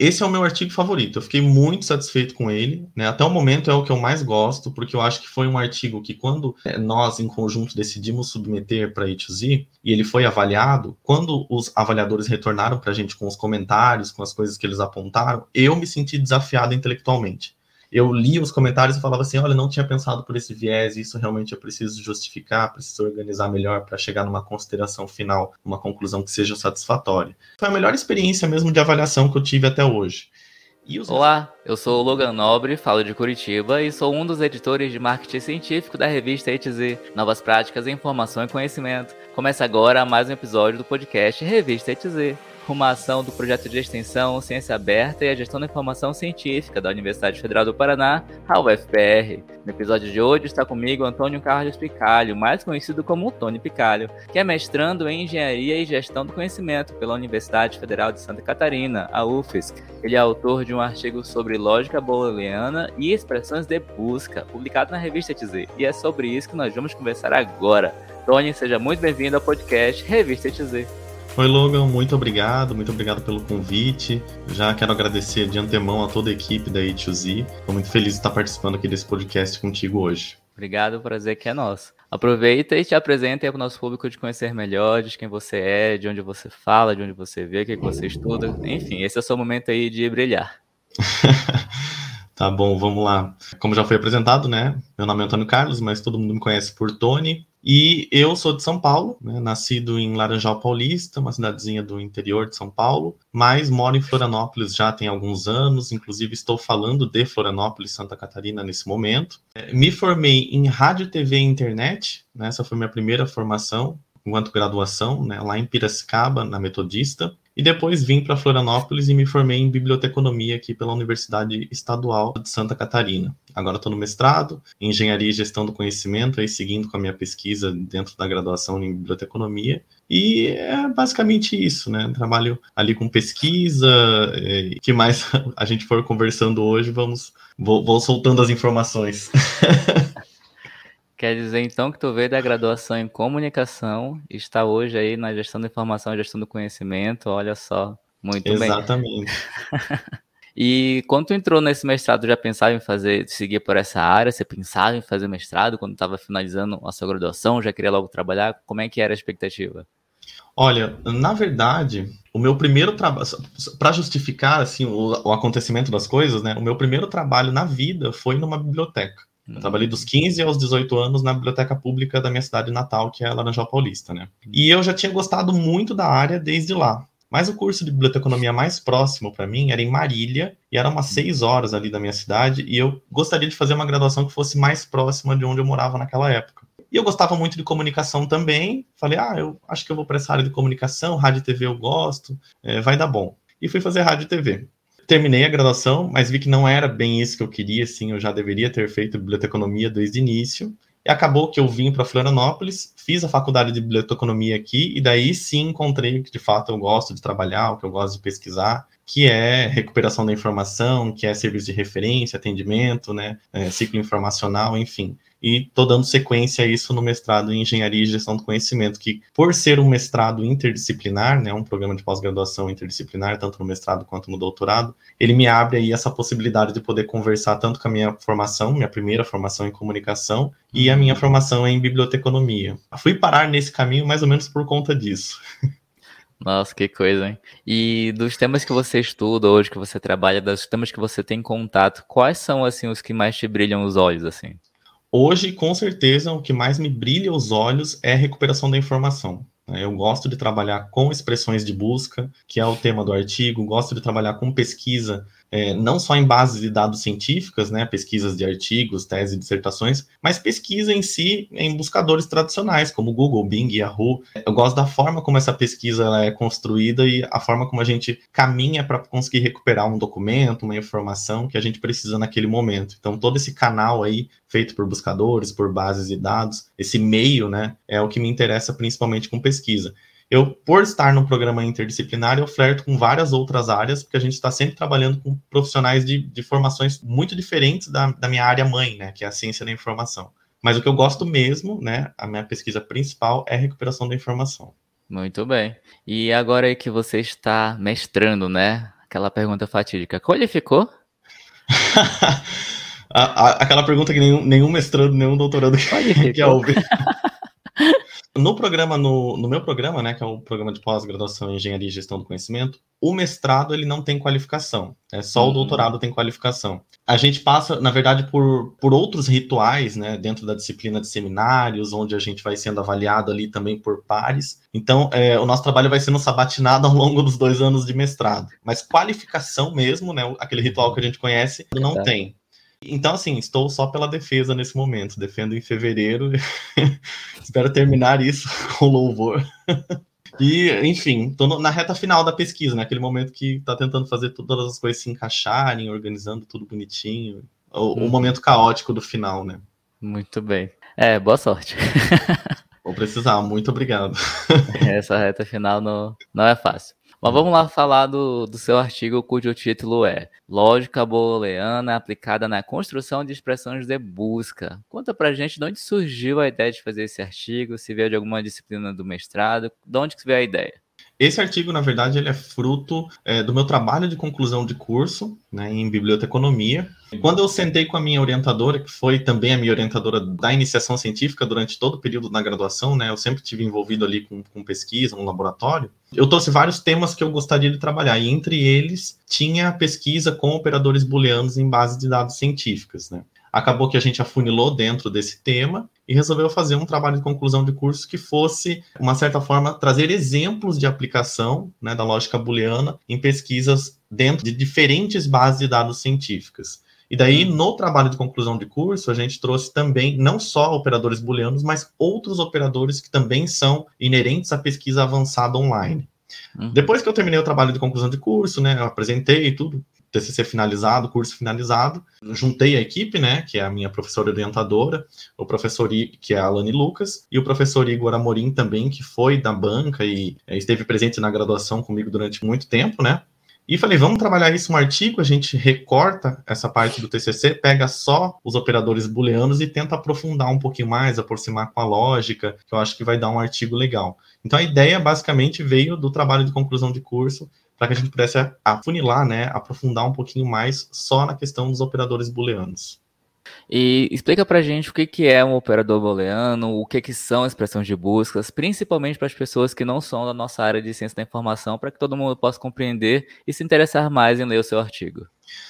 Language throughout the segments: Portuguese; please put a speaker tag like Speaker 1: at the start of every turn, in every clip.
Speaker 1: esse é o meu artigo favorito. Eu fiquei muito satisfeito com ele. Né? Até o momento é o que eu mais gosto, porque eu acho que foi um artigo que, quando é, nós, em conjunto, decidimos submeter para a E2Z, e ele foi avaliado, quando os avaliadores retornaram para a gente com os comentários, com as coisas que eles apontaram, eu me senti desafiado intelectualmente eu li os comentários e falava assim: olha, não tinha pensado por esse viés, isso realmente eu preciso justificar, preciso organizar melhor para chegar numa consideração final, uma conclusão que seja satisfatória. Foi a melhor experiência mesmo de avaliação que eu tive até hoje.
Speaker 2: Olá, eu sou o Logan Nobre, falo de Curitiba e sou um dos editores de marketing científico da revista ETZ, Novas Práticas, Informação e Conhecimento. Começa agora mais um episódio do podcast Revista ETZ uma ação do projeto de extensão Ciência Aberta e a Gestão da Informação Científica da Universidade Federal do Paraná, a UFPR. No episódio de hoje está comigo Antônio Carlos Picalho, mais conhecido como Tony Picalho, que é mestrando em Engenharia e Gestão do Conhecimento pela Universidade Federal de Santa Catarina, a UFSC. Ele é autor de um artigo sobre lógica booleana e expressões de busca, publicado na revista TZ. E é sobre isso que nós vamos conversar agora. Tony, seja muito bem-vindo ao podcast Revista TZ.
Speaker 1: Oi, Logan, muito obrigado, muito obrigado pelo convite. Já quero agradecer de antemão a toda a equipe da A2Z. Estou muito feliz de estar participando aqui desse podcast contigo hoje.
Speaker 2: Obrigado, o prazer que é nosso. Aproveita e te apresenta para o nosso público de conhecer melhor, de quem você é, de onde você fala, de onde você vê, o que, você estuda. Enfim, esse é o seu momento aí de brilhar.
Speaker 1: tá bom, vamos lá. Como já foi apresentado, né? Meu nome é Antônio Carlos, mas todo mundo me conhece por Tony. E eu sou de São Paulo, né, nascido em Laranjal Paulista, uma cidadezinha do interior de São Paulo, mas moro em Florianópolis já tem alguns anos, inclusive estou falando de Florianópolis, Santa Catarina nesse momento. É, me formei em rádio, TV e internet, né, essa foi minha primeira formação enquanto graduação, né, lá em Piracicaba, na Metodista. E depois vim para Florianópolis e me formei em biblioteconomia aqui pela Universidade Estadual de Santa Catarina. Agora estou no mestrado, em engenharia e gestão do conhecimento, aí seguindo com a minha pesquisa dentro da graduação em biblioteconomia. E é basicamente isso, né? Trabalho ali com pesquisa, é, que mais a gente for conversando hoje, vamos vou, vou soltando as informações.
Speaker 2: Quer dizer, então, que tu veio da graduação em comunicação e está hoje aí na gestão da informação gestão do conhecimento, olha só, muito
Speaker 1: Exatamente.
Speaker 2: bem. Exatamente. e quando tu entrou nesse mestrado, já pensava em fazer, seguir por essa área? Você pensava em fazer mestrado quando estava finalizando a sua graduação? Já queria logo trabalhar? Como é que era a expectativa?
Speaker 1: Olha, na verdade, o meu primeiro trabalho, para justificar assim o, o acontecimento das coisas, né? O meu primeiro trabalho na vida foi numa biblioteca. Eu trabalhei dos 15 aos 18 anos na biblioteca pública da minha cidade natal, que é Laranjal Paulista, né? E eu já tinha gostado muito da área desde lá. Mas o curso de biblioteconomia mais próximo para mim era em Marília, e era umas seis horas ali da minha cidade, e eu gostaria de fazer uma graduação que fosse mais próxima de onde eu morava naquela época. E eu gostava muito de comunicação também. Falei, ah, eu acho que eu vou para essa área de comunicação, rádio e TV eu gosto, é, vai dar bom. E fui fazer rádio e TV terminei a graduação, mas vi que não era bem isso que eu queria, assim, eu já deveria ter feito biblioteconomia desde o início. E acabou que eu vim para Florianópolis, fiz a faculdade de biblioteconomia aqui, e daí sim encontrei que de fato eu gosto de trabalhar, o que eu gosto de pesquisar, que é recuperação da informação, que é serviço de referência, atendimento, né, é, ciclo informacional, enfim e estou dando sequência a isso no mestrado em Engenharia e Gestão do Conhecimento, que por ser um mestrado interdisciplinar, né, um programa de pós-graduação interdisciplinar, tanto no mestrado quanto no doutorado, ele me abre aí essa possibilidade de poder conversar tanto com a minha formação, minha primeira formação em comunicação, e a minha formação em biblioteconomia. Fui parar nesse caminho mais ou menos por conta disso.
Speaker 2: Nossa, que coisa, hein? E dos temas que você estuda hoje, que você trabalha, dos temas que você tem contato, quais são, assim, os que mais te brilham os olhos, assim?
Speaker 1: Hoje, com certeza, o que mais me brilha os olhos é a recuperação da informação. Né? Eu gosto de trabalhar com expressões de busca, que é o tema do artigo, gosto de trabalhar com pesquisa é, não só em bases de dados científicas, né, pesquisas de artigos, teses, dissertações, mas pesquisa em si em buscadores tradicionais, como Google, Bing, Yahoo. Eu gosto da forma como essa pesquisa é construída e a forma como a gente caminha para conseguir recuperar um documento, uma informação que a gente precisa naquele momento. Então, todo esse canal aí, feito por buscadores, por bases de dados, esse meio, né, é o que me interessa principalmente com pesquisa eu, por estar num programa interdisciplinar, eu flerto com várias outras áreas, porque a gente está sempre trabalhando com profissionais de, de formações muito diferentes da, da minha área mãe, né, que é a ciência da informação. Mas o que eu gosto mesmo, né, a minha pesquisa principal é a recuperação da informação.
Speaker 2: Muito bem. E agora que você está mestrando, né, Aquela pergunta fatídica. Qualificou?
Speaker 1: a, a, aquela pergunta que nenhum, nenhum mestrando, nenhum doutorando quer ouvir. No programa, no, no meu programa, né, que é o programa de pós-graduação em Engenharia e Gestão do Conhecimento, o mestrado ele não tem qualificação, é só uhum. o doutorado tem qualificação. A gente passa, na verdade, por, por outros rituais, né, dentro da disciplina de seminários, onde a gente vai sendo avaliado ali também por pares. Então, é, o nosso trabalho vai sendo sabatinado ao longo dos dois anos de mestrado. Mas qualificação mesmo, né, aquele ritual que a gente conhece, não é tem. Então, assim, estou só pela defesa nesse momento. Defendo em fevereiro. Espero terminar isso com louvor. E, enfim, estou na reta final da pesquisa, naquele né? momento que está tentando fazer todas as coisas se encaixarem, organizando tudo bonitinho. O, o, uhum. momento caótico do final, né?
Speaker 2: Muito bem. É, boa sorte.
Speaker 1: Vou precisar, muito obrigado.
Speaker 2: Essa reta final não, não é fácil. Mas vamos lá falar do, do seu artigo cujo título é Lógica Booleana aplicada na construção de expressões de busca. Conta pra gente de onde surgiu a ideia de fazer esse artigo, se veio de alguma disciplina do mestrado, de onde que veio a ideia?
Speaker 1: Esse artigo, na verdade, ele é fruto é, do meu trabalho de conclusão de curso né, em biblioteconomia. Quando eu sentei com a minha orientadora, que foi também a minha orientadora da iniciação científica durante todo o período da graduação, né, eu sempre tive envolvido ali com, com pesquisa, no laboratório, eu trouxe vários temas que eu gostaria de trabalhar, e entre eles tinha pesquisa com operadores booleanos em base de dados científicas. Né. Acabou que a gente afunilou dentro desse tema e resolveu fazer um trabalho de conclusão de curso que fosse, uma certa forma, trazer exemplos de aplicação né, da lógica booleana em pesquisas dentro de diferentes bases de dados científicas. E daí, uhum. no trabalho de conclusão de curso, a gente trouxe também não só operadores booleanos, mas outros operadores que também são inerentes à pesquisa avançada online. Uhum. Depois que eu terminei o trabalho de conclusão de curso, né, eu apresentei tudo, TCC finalizado, curso finalizado. Juntei a equipe, né, que é a minha professora orientadora, o professor I, que é a Alane Lucas, e o professor Igor Amorim também, que foi da banca e é, esteve presente na graduação comigo durante muito tempo, né? E falei, vamos trabalhar isso no artigo, a gente recorta essa parte do TCC, pega só os operadores booleanos e tenta aprofundar um pouquinho mais, aproximar com a lógica, que eu acho que vai dar um artigo legal. Então a ideia basicamente veio do trabalho de conclusão de curso, para que a gente pudesse afunilar, né, aprofundar um pouquinho mais só na questão dos operadores booleanos.
Speaker 2: E explica para a gente o que, que é um operador booleano, o que, que são expressões de buscas, principalmente para as pessoas que não são da nossa área de ciência da informação, para que todo mundo possa compreender e se interessar mais em ler o seu artigo.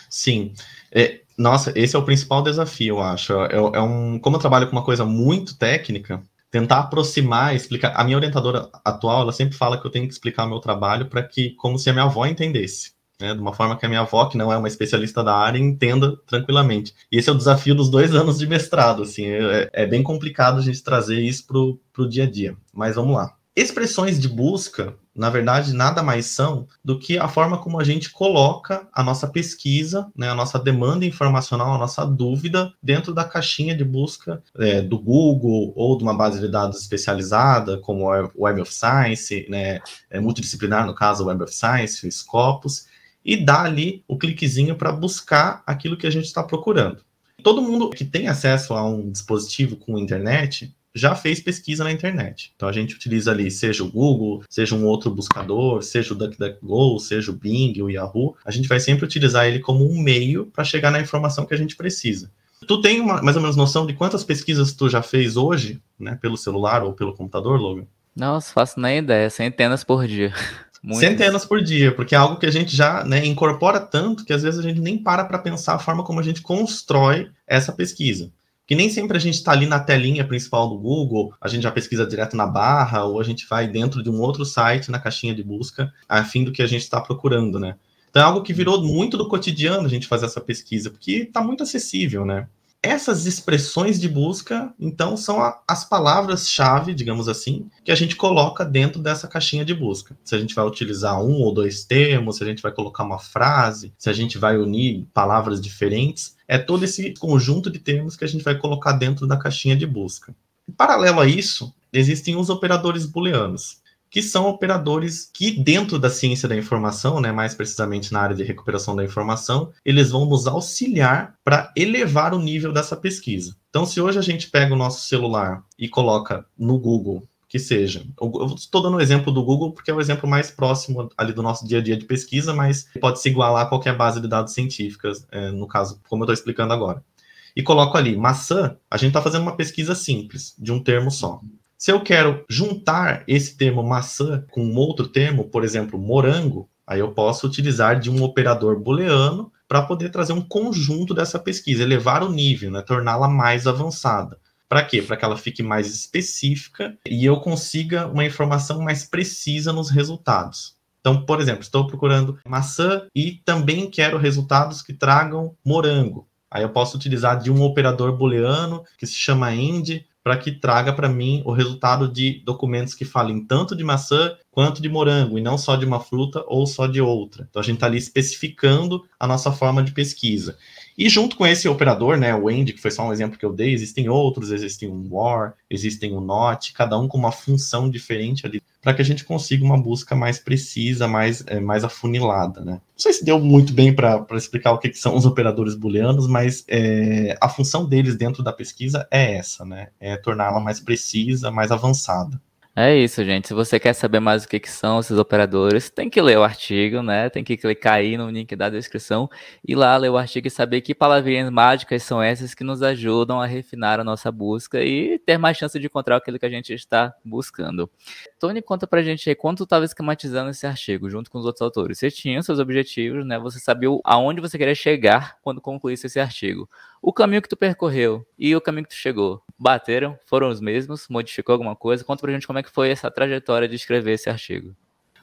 Speaker 1: Sim. É, nossa, esse é o principal desafio, eu acho. É, é um, como eu trabalho com uma coisa muito técnica, tentar aproximar, explicar. A minha orientadora atual, ela sempre fala que eu tenho que explicar o meu trabalho para que, como se a minha avó entendesse. Né, de uma forma que a minha avó, que não é uma especialista da área, entenda tranquilamente. E esse é o desafio dos dois anos de mestrado, assim, é, é bem complicado a gente trazer isso para o dia a dia. Mas vamos lá. Expressões de busca, na verdade, nada mais são do que a forma como a gente coloca a nossa pesquisa, né, a nossa demanda informacional, a nossa dúvida dentro da caixinha de busca é, do Google ou de uma base de dados especializada, como o Web of Science, né, é multidisciplinar, no caso, o Web of Science, o Scopus, e dá ali o cliquezinho para buscar aquilo que a gente está procurando. Todo mundo que tem acesso a um dispositivo com internet já fez pesquisa na internet. Então a gente utiliza ali, seja o Google, seja um outro buscador, seja o DuckDuckGo, seja o Bing, o Yahoo, a gente vai sempre utilizar ele como um meio para chegar na informação que a gente precisa. Tu tem uma, mais ou menos noção de quantas pesquisas tu já fez hoje, né, pelo celular ou pelo computador, Logan?
Speaker 2: Não, faço nem ideia, centenas por dia.
Speaker 1: Muitas. Centenas por dia, porque é algo que a gente já né, incorpora tanto que às vezes a gente nem para para pensar a forma como a gente constrói essa pesquisa que nem sempre a gente está ali na telinha principal do Google, a gente já pesquisa direto na barra, ou a gente vai dentro de um outro site na caixinha de busca, a fim do que a gente está procurando, né? Então é algo que virou muito do cotidiano a gente fazer essa pesquisa, porque está muito acessível, né? Essas expressões de busca, então, são a, as palavras-chave, digamos assim, que a gente coloca dentro dessa caixinha de busca. Se a gente vai utilizar um ou dois termos, se a gente vai colocar uma frase, se a gente vai unir palavras diferentes, é todo esse conjunto de termos que a gente vai colocar dentro da caixinha de busca. Em paralelo a isso, existem os operadores booleanos que são operadores que, dentro da ciência da informação, né, mais precisamente na área de recuperação da informação, eles vão nos auxiliar para elevar o nível dessa pesquisa. Então, se hoje a gente pega o nosso celular e coloca no Google que seja. Eu estou dando o exemplo do Google porque é o exemplo mais próximo ali do nosso dia a dia de pesquisa, mas pode se igualar a qualquer base de dados científicas, é, no caso, como eu estou explicando agora. E coloco ali, maçã, a gente está fazendo uma pesquisa simples, de um termo só. Se eu quero juntar esse termo maçã com outro termo, por exemplo, morango, aí eu posso utilizar de um operador booleano para poder trazer um conjunto dessa pesquisa, elevar o nível, né, torná-la mais avançada. Para quê? Para que ela fique mais específica e eu consiga uma informação mais precisa nos resultados. Então, por exemplo, estou procurando maçã e também quero resultados que tragam morango. Aí eu posso utilizar de um operador booleano que se chama end para que traga para mim o resultado de documentos que falem tanto de maçã quanto de morango, e não só de uma fruta ou só de outra. Então a gente está ali especificando a nossa forma de pesquisa. E junto com esse operador, né, o end, que foi só um exemplo que eu dei, existem outros, existem um war, existem um not, cada um com uma função diferente ali, para que a gente consiga uma busca mais precisa, mais, é, mais afunilada, né. Não sei se deu muito bem para explicar o que, que, são os operadores booleanos, mas é, a função deles dentro da pesquisa é essa, né, é torná-la mais precisa, mais avançada.
Speaker 2: É isso, gente. Se você quer saber mais o que, que são esses operadores, tem que ler o artigo, né? Tem que clicar aí no link da descrição e lá ler o artigo e saber que palavrinhas mágicas são essas que nos ajudam a refinar a nossa busca e ter mais chance de encontrar aquilo que a gente está buscando. Tony, conta pra gente aí quando tu estava esquematizando esse artigo junto com os outros autores. Você tinha seus objetivos, né? Você sabia aonde você queria chegar quando concluísse esse artigo. O caminho que tu percorreu e o caminho que tu chegou, bateram? Foram os mesmos? Modificou alguma coisa? Conta pra gente como é que foi essa trajetória de escrever esse artigo.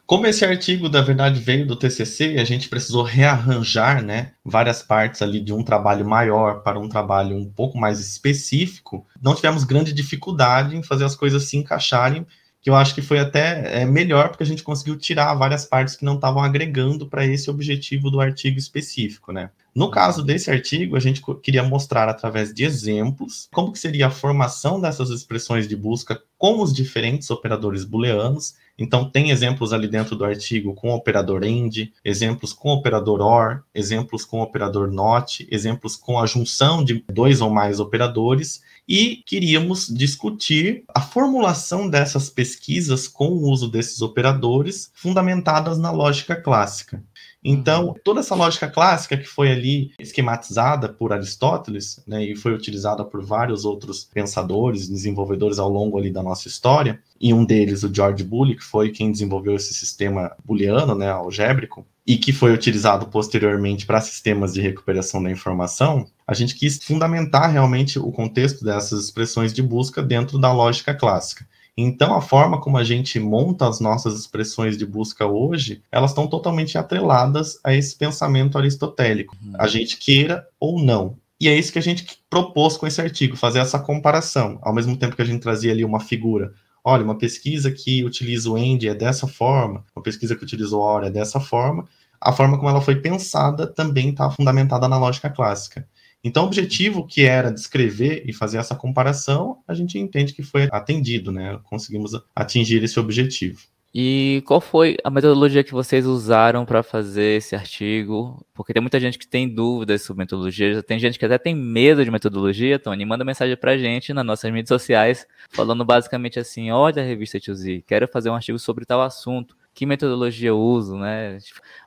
Speaker 1: Como esse artigo, da verdade, veio do TCC, a gente precisou rearranjar, né, várias partes ali de um trabalho maior para um trabalho um pouco mais específico. Não tivemos grande dificuldade em fazer as coisas se encaixarem, que eu acho que foi até é, melhor, porque a gente conseguiu tirar várias partes que não estavam agregando para esse objetivo do artigo específico, né. No caso desse artigo, a gente queria mostrar através de exemplos como que seria a formação dessas expressões de busca com os diferentes operadores booleanos. Então tem exemplos ali dentro do artigo com operador AND, exemplos com operador OR, exemplos com operador NOT, exemplos com a junção de dois ou mais operadores e queríamos discutir a formulação dessas pesquisas com o uso desses operadores fundamentadas na lógica clássica. Então, uhum. toda essa lógica clássica que foi ali esquematizada por Aristóteles, né, e foi utilizada por vários outros pensadores, desenvolvedores ao longo ali da nossa história, e um deles, o George Boole, que foi quem desenvolveu esse sistema booleano, né, algébrico, e que foi utilizado posteriormente para sistemas de recuperação da informação, a gente quis fundamentar realmente o contexto dessas expressões de busca dentro da lógica clássica. Então, a forma como a gente monta as nossas expressões de busca hoje, elas estão totalmente atreladas a esse pensamento aristotélico, uhum. a gente queira ou não. E é isso que a gente propôs com esse artigo, fazer essa comparação, ao mesmo tempo que a gente trazia ali uma figura. Olha, uma pesquisa que utiliza o end é dessa forma, uma pesquisa que utiliza o OR é dessa forma, a forma como ela foi pensada também está fundamentada na lógica clássica. Então, o objetivo que era descrever e fazer essa comparação, a gente entende que foi atendido, né? Conseguimos atingir esse objetivo.
Speaker 2: E qual foi a metodologia que vocês usaram para fazer esse artigo? Porque tem muita gente que tem dúvidas sobre metodologia, tem gente que até tem medo de metodologia, Tony, manda mensagem para a gente nas nossas mídias sociais, falando basicamente assim, olha a revista Tio Z, quero fazer um artigo sobre tal assunto que metodologia eu uso, né?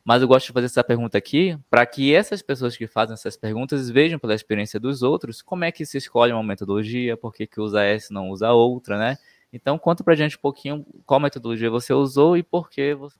Speaker 2: Mas eu gosto de fazer essa pergunta aqui para que essas pessoas que fazem essas perguntas vejam pela experiência dos outros como é que se escolhe uma metodologia, por que, que usa essa e não usa outra, né? Então conta pra gente um pouquinho qual metodologia você usou e por que você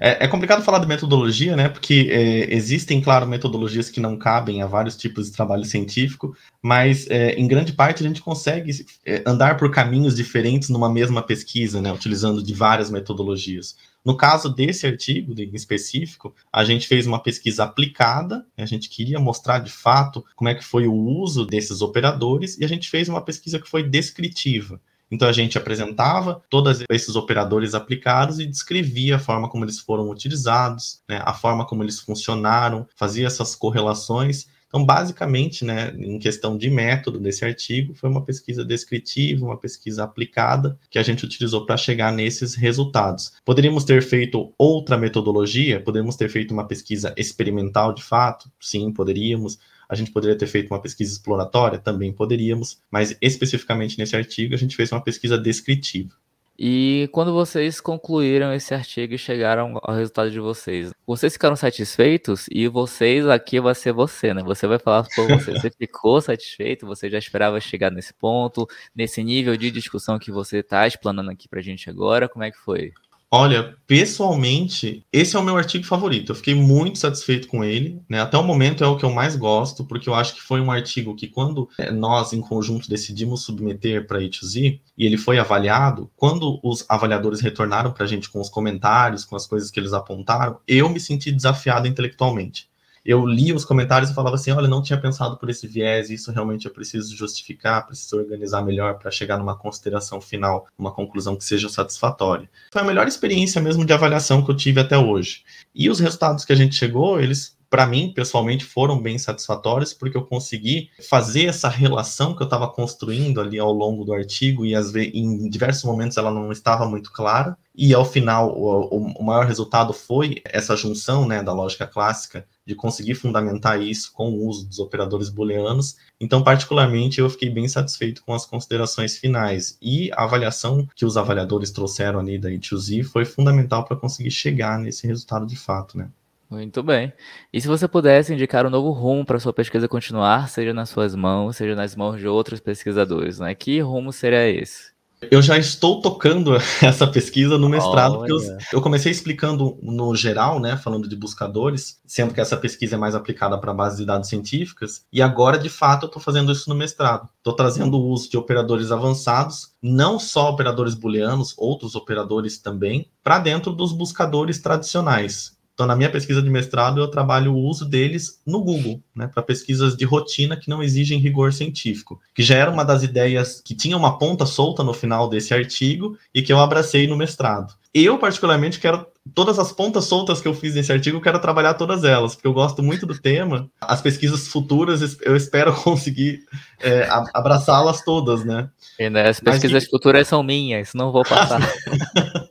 Speaker 1: é, é, complicado falar de metodologia, né? Porque é, existem, claro, metodologias que não cabem a vários tipos de trabalho científico, mas é, em grande parte a gente consegue é, andar por caminhos diferentes numa mesma pesquisa, né? Utilizando de várias metodologias. No caso desse artigo em específico, a gente fez uma pesquisa aplicada, a gente queria mostrar de fato como é que foi o uso desses operadores, e a gente fez uma pesquisa que foi descritiva. Então a gente apresentava todos esses operadores aplicados e descrevia a forma como eles foram utilizados, né, a forma como eles funcionaram, fazia essas correlações então, basicamente, né, em questão de método desse artigo, foi uma pesquisa descritiva, uma pesquisa aplicada que a gente utilizou para chegar nesses resultados. Poderíamos ter feito outra metodologia, poderíamos ter feito uma pesquisa experimental de fato, sim, poderíamos. A gente poderia ter feito uma pesquisa exploratória, também poderíamos, mas especificamente nesse artigo a gente fez uma pesquisa descritiva.
Speaker 2: E quando vocês concluíram esse artigo e chegaram ao resultado de vocês, vocês ficaram satisfeitos? E vocês aqui vai ser você, né? Você vai falar por você. Você ficou satisfeito? Você já esperava chegar nesse ponto, nesse nível de discussão que você está explanando aqui pra gente agora? Como é que foi?
Speaker 1: Olha, pessoalmente, esse é o meu artigo favorito. Eu fiquei muito satisfeito com ele, né? Até o momento é o que eu mais gosto, porque eu acho que foi um artigo que, quando é, nós, em conjunto, decidimos submeter para a E2Z e ele foi avaliado, quando os avaliadores retornaram para a gente com os comentários, com as coisas que eles apontaram, eu me senti desafiado intelectualmente eu lia os comentários e falava assim: olha, não tinha pensado por esse viés, isso realmente eu preciso justificar, preciso organizar melhor para chegar numa consideração final, uma conclusão que seja satisfatória. Foi a melhor experiência mesmo de avaliação que eu tive até hoje. E os resultados que a gente chegou, eles para mim, pessoalmente, foram bem satisfatórios, porque eu consegui fazer essa relação que eu estava construindo ali ao longo do artigo, e às vezes, em diversos momentos ela não estava muito clara, e ao final, o, o maior resultado foi essa junção né, da lógica clássica, de conseguir fundamentar isso com o uso dos operadores booleanos. Então, particularmente, eu fiquei bem satisfeito com as considerações finais. E a avaliação que os avaliadores trouxeram ali da E2Z foi fundamental para conseguir chegar nesse resultado de fato, né?
Speaker 2: Muito bem. E se você pudesse indicar um novo rumo para sua pesquisa continuar, seja nas suas mãos, seja nas mãos de outros pesquisadores, né? Que rumo seria esse?
Speaker 1: Eu já estou tocando essa pesquisa no mestrado, porque eu, eu, comecei explicando no geral, né, falando de buscadores, sendo que essa pesquisa é mais aplicada para bases de dados científicas, e agora, de fato, eu estou fazendo isso no mestrado. Estou trazendo o uso de operadores avançados, não só operadores booleanos, outros operadores também, para dentro dos buscadores tradicionais. Então, na minha pesquisa de mestrado, eu trabalho o uso deles no Google, né, para pesquisas de rotina que não exigem rigor científico, que já era uma das ideias que tinha uma ponta solta no final desse artigo e que eu abracei no mestrado. Eu, particularmente, quero todas as pontas soltas que eu fiz nesse artigo, eu quero trabalhar todas elas, porque eu gosto muito do tema. As pesquisas futuras, eu espero conseguir é, abraçá-las todas, né?
Speaker 2: E, né, as pesquisas Mas, futuras são minhas, não vou passar.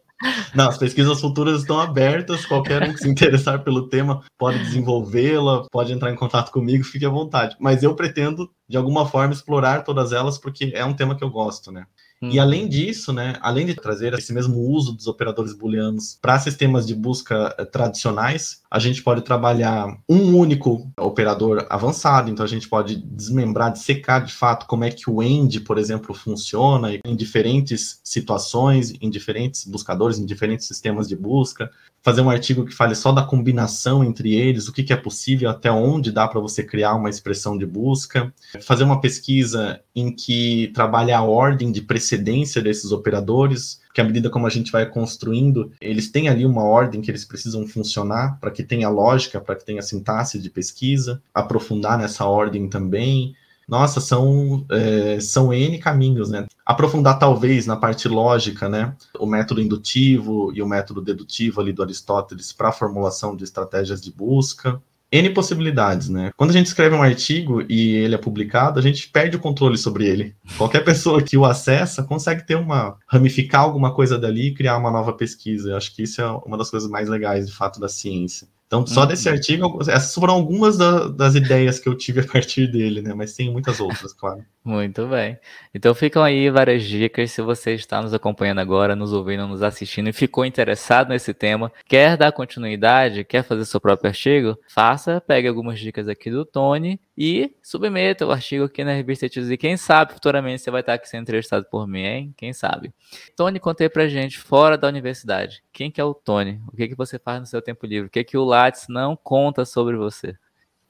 Speaker 1: Não, as pesquisas futuras estão abertas, qualquer um que se interessar pelo tema pode desenvolvê-la, pode entrar em contato comigo, fique à vontade. Mas eu pretendo, de alguma forma, explorar todas elas, porque é um tema que eu gosto, né? E uhum. além disso, né, além de trazer esse mesmo uso dos operadores booleanos para sistemas de busca eh, tradicionais, a gente pode trabalhar um único operador avançado, então a gente pode desmembrar, dissecar de fato como é que o end, por exemplo, funciona em diferentes situações, em diferentes buscadores, em diferentes sistemas de busca fazer um artigo que fale só da combinação entre eles, o que, que é possível, até onde dá para você criar uma expressão de busca, fazer uma pesquisa em que trabalhe a ordem de precedência desses operadores, que à medida como a gente vai construindo, eles têm ali uma ordem que eles precisam funcionar para que tenha lógica, para que tenha sintaxe de pesquisa, aprofundar nessa ordem também, nossa, são, é, são N caminhos, né? Aprofundar talvez na parte lógica, né? O método indutivo e o método dedutivo ali do Aristóteles para a formulação de estratégias de busca. N possibilidades, né? Quando a gente escreve um artigo e ele é publicado, a gente perde o controle sobre ele. Qualquer pessoa que o acessa consegue ter uma ramificar alguma coisa dali e criar uma nova pesquisa. Eu acho que isso é uma das coisas mais legais, de fato, da ciência. Então, só uhum. desse artigo, essas foram algumas da, das ideias que eu tive a partir dele, né? Mas tem muitas outras, claro.
Speaker 2: Muito bem. Então ficam aí várias dicas. Se você está nos acompanhando agora, nos ouvindo, nos assistindo e ficou interessado nesse tema, quer dar continuidade, quer fazer seu próprio artigo, faça, pegue algumas dicas aqui do Tony e submeta o artigo aqui na revista E quem sabe futuramente você vai estar aqui sendo entrevistado por mim, hein? Quem sabe? Tony, contei pra gente, fora da universidade, quem que é o Tony? O que que você faz no seu tempo livre? O que que o Lattes não conta sobre você?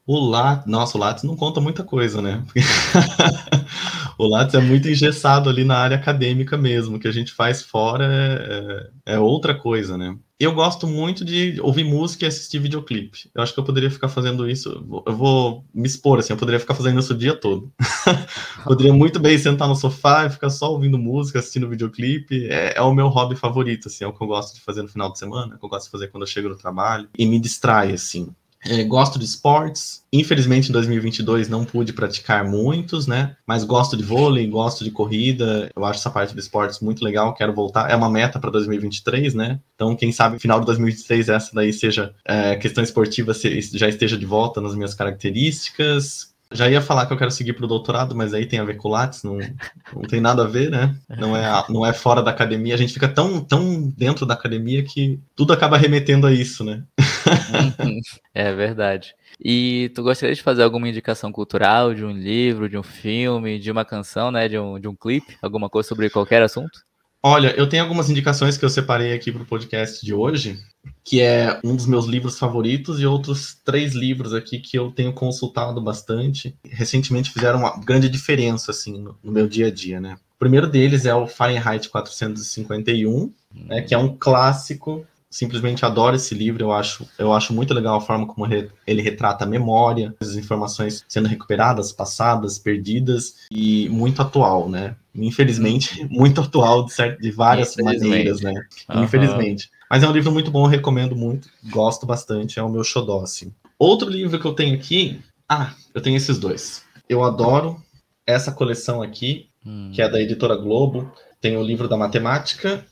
Speaker 1: O Lattes, nossa, o Lattes não conta muita coisa, né? o Lattes é muito engessado ali na área acadêmica mesmo, o que a gente faz fora é, é, é, outra coisa, né? Eu gosto muito de ouvir música e assistir videoclipe. Eu acho que eu poderia ficar fazendo isso, eu vou me expor assim, eu poderia ficar fazendo isso o dia todo. poderia muito bem sentar no sofá e ficar só ouvindo música, assistindo videoclipe. É, é o meu hobby favorito, assim, é o que eu gosto de fazer no final de semana, é o que eu gosto de fazer quando eu chego no trabalho. E me distrai, assim. É, gosto de esportes. Infelizmente, em 2022 não pude praticar muitos, né? Mas gosto de vôlei, gosto de corrida. Eu acho essa parte de esportes muito legal. Quero voltar. É uma meta para 2023, né? Então, quem sabe, final de 2023, essa daí seja é, questão esportiva já esteja de volta nas minhas características. Já ia falar que eu quero seguir para o doutorado, mas aí tem a ver com Lattes, não, não tem nada a ver, né? Não é, não é fora da academia. A gente fica tão, tão dentro da academia que tudo acaba remetendo a isso, né?
Speaker 2: é verdade. E tu gostaria de fazer alguma indicação cultural de um livro, de um filme, de uma canção, né? De um, de um clipe? Alguma coisa sobre qualquer assunto?
Speaker 1: Olha, eu tenho algumas indicações que eu separei aqui para o podcast de hoje, que é um dos meus livros favoritos e outros três livros aqui que eu tenho consultado bastante. Recentemente fizeram uma grande diferença assim no, meu dia a dia, né? O primeiro deles é o Fahrenheit 451, né, que é um clássico simplesmente adoro esse livro, eu acho, eu acho muito legal a forma como ele retrata a memória, as informações sendo recuperadas, passadas, perdidas e muito atual, né? Infelizmente, muito atual de, certo, de várias maneiras, né? Uhum. Infelizmente. Mas é um livro muito bom, recomendo muito, gosto bastante, é o meu xodó, assim. Outro livro que eu tenho aqui, ah, eu tenho esses dois. Eu adoro essa coleção aqui, hum. que é da editora Globo, tem o livro da matemática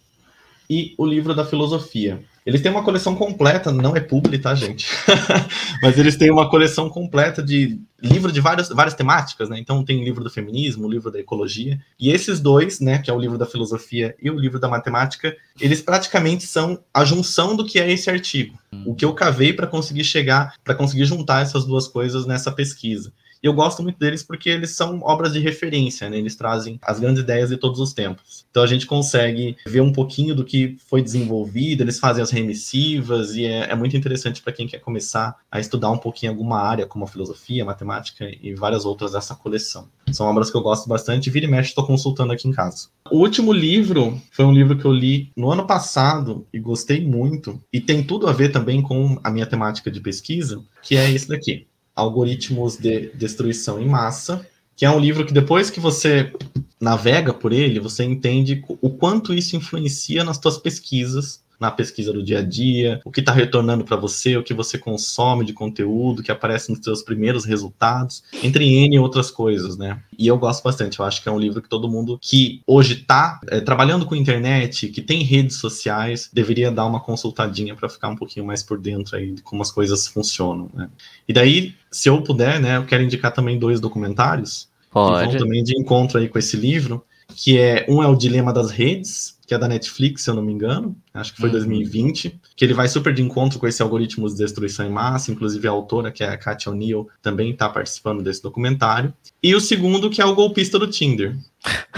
Speaker 1: e o livro da filosofia. Eles têm uma coleção completa, não é publi, tá, gente? Mas eles têm uma coleção completa de livro de várias, várias temáticas, né? Então tem o livro do feminismo, o livro da ecologia. E esses dois, né, que é o livro da filosofia e o livro da matemática, eles praticamente são a junção do que é esse artigo. O que eu cavei para conseguir chegar, para conseguir juntar essas duas coisas nessa pesquisa. Eu gosto muito deles porque eles são obras de referência, né? Eles trazem as grandes ideias de todos os tempos. Então a gente consegue ver um pouquinho do que foi desenvolvido, eles fazem as remissivas, e é, é muito interessante para quem quer começar a estudar um pouquinho alguma área, como a filosofia, a matemática e várias outras dessa coleção. São obras que eu gosto bastante, vira e mexe estou consultando aqui em casa. O último livro foi um livro que eu li no ano passado e gostei muito, e tem tudo a ver também com a minha temática de pesquisa, que é esse daqui. Algoritmos de Destruição em Massa, que é um livro que depois que você navega por ele, você entende o quanto isso influencia nas suas pesquisas na pesquisa do dia a dia, o que está retornando para você, o que você consome de conteúdo, que aparece nos seus primeiros resultados, entre N outras coisas, né? E eu gosto bastante, eu acho que é um livro que todo mundo que hoje está é, trabalhando com internet, que tem redes sociais, deveria dar uma consultadinha para ficar um pouquinho mais por dentro aí de como as coisas funcionam, né? E daí, se eu puder, né, eu quero indicar também dois documentários Pode. que vão também de encontro aí com esse livro, que é um é o Dilema das Redes, que é da Netflix, se eu não me engano, acho que foi uhum. 2020, que ele vai super de encontro com esse algoritmo de destruição em massa, inclusive a autora, que é a Katia O'Neill, também está participando desse documentário. E o segundo, que é o golpista do Tinder,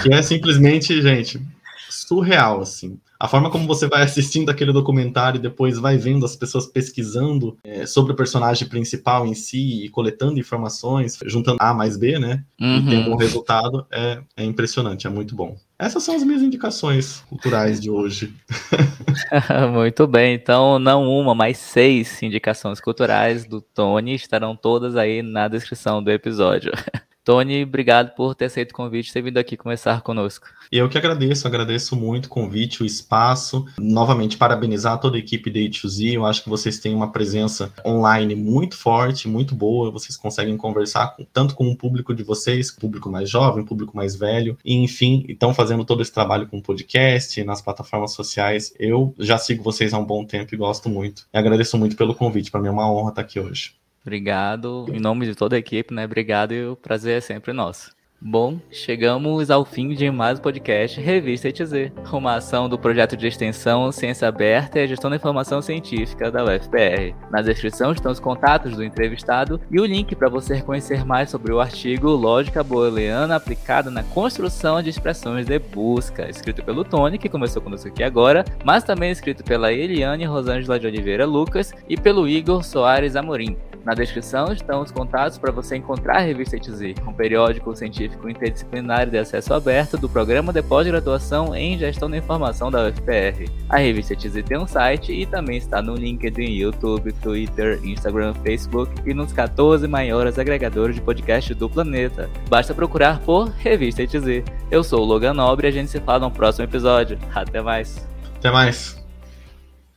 Speaker 1: que é simplesmente, gente, surreal, assim a forma como você vai assistindo aquele documentário e depois vai vendo as pessoas pesquisando é, sobre o personagem principal em si e coletando informações, juntando A mais B, né? Uhum. E tendo um resultado, é, é impressionante, é muito bom. Essas são as minhas indicações culturais de hoje.
Speaker 2: Muito bem, então não uma, mas seis indicações culturais do Tony estarão todas aí na descrição do episódio. Tony, obrigado por ter aceito o convite ter vindo aqui conversar conosco.
Speaker 1: Eu que agradeço, agradeço muito o convite, o espaço. Novamente, parabenizar toda a equipe da E2Z. Eu acho que vocês têm uma presença online muito forte, muito boa. Vocês conseguem conversar com, tanto com o público de vocês, público mais jovem, público mais velho. E, enfim, estão fazendo todo esse trabalho com podcast, nas plataformas sociais. Eu já sigo vocês há um bom tempo e gosto muito. E agradeço muito pelo convite. Para mim é uma honra estar aqui hoje.
Speaker 2: Obrigado, em nome de toda a equipe, né? Obrigado e o prazer é sempre nosso. Bom, chegamos ao fim de mais um podcast Revista ETZ, uma ação do projeto de extensão Ciência Aberta e Gestão da Informação Científica da UFPR. Na descrição estão os contatos do entrevistado e o link para você conhecer mais sobre o artigo Lógica Booleana aplicada na construção de expressões de busca, escrito pelo Tony, que começou conosco aqui agora, mas também escrito pela Eliane Rosângela de Oliveira Lucas e pelo Igor Soares Amorim. Na descrição estão os contatos para você encontrar a revista ETZ, um periódico científico interdisciplinar de acesso aberto do programa de pós-graduação em Gestão da Informação da UFPR. A revista ETZ tem um site e também está no LinkedIn, YouTube, Twitter, Instagram, Facebook e nos 14 maiores agregadores de podcast do planeta. Basta procurar por Revista ETZ. Eu sou o Logan Nobre e a gente se fala no próximo episódio. Até mais.
Speaker 1: Até mais.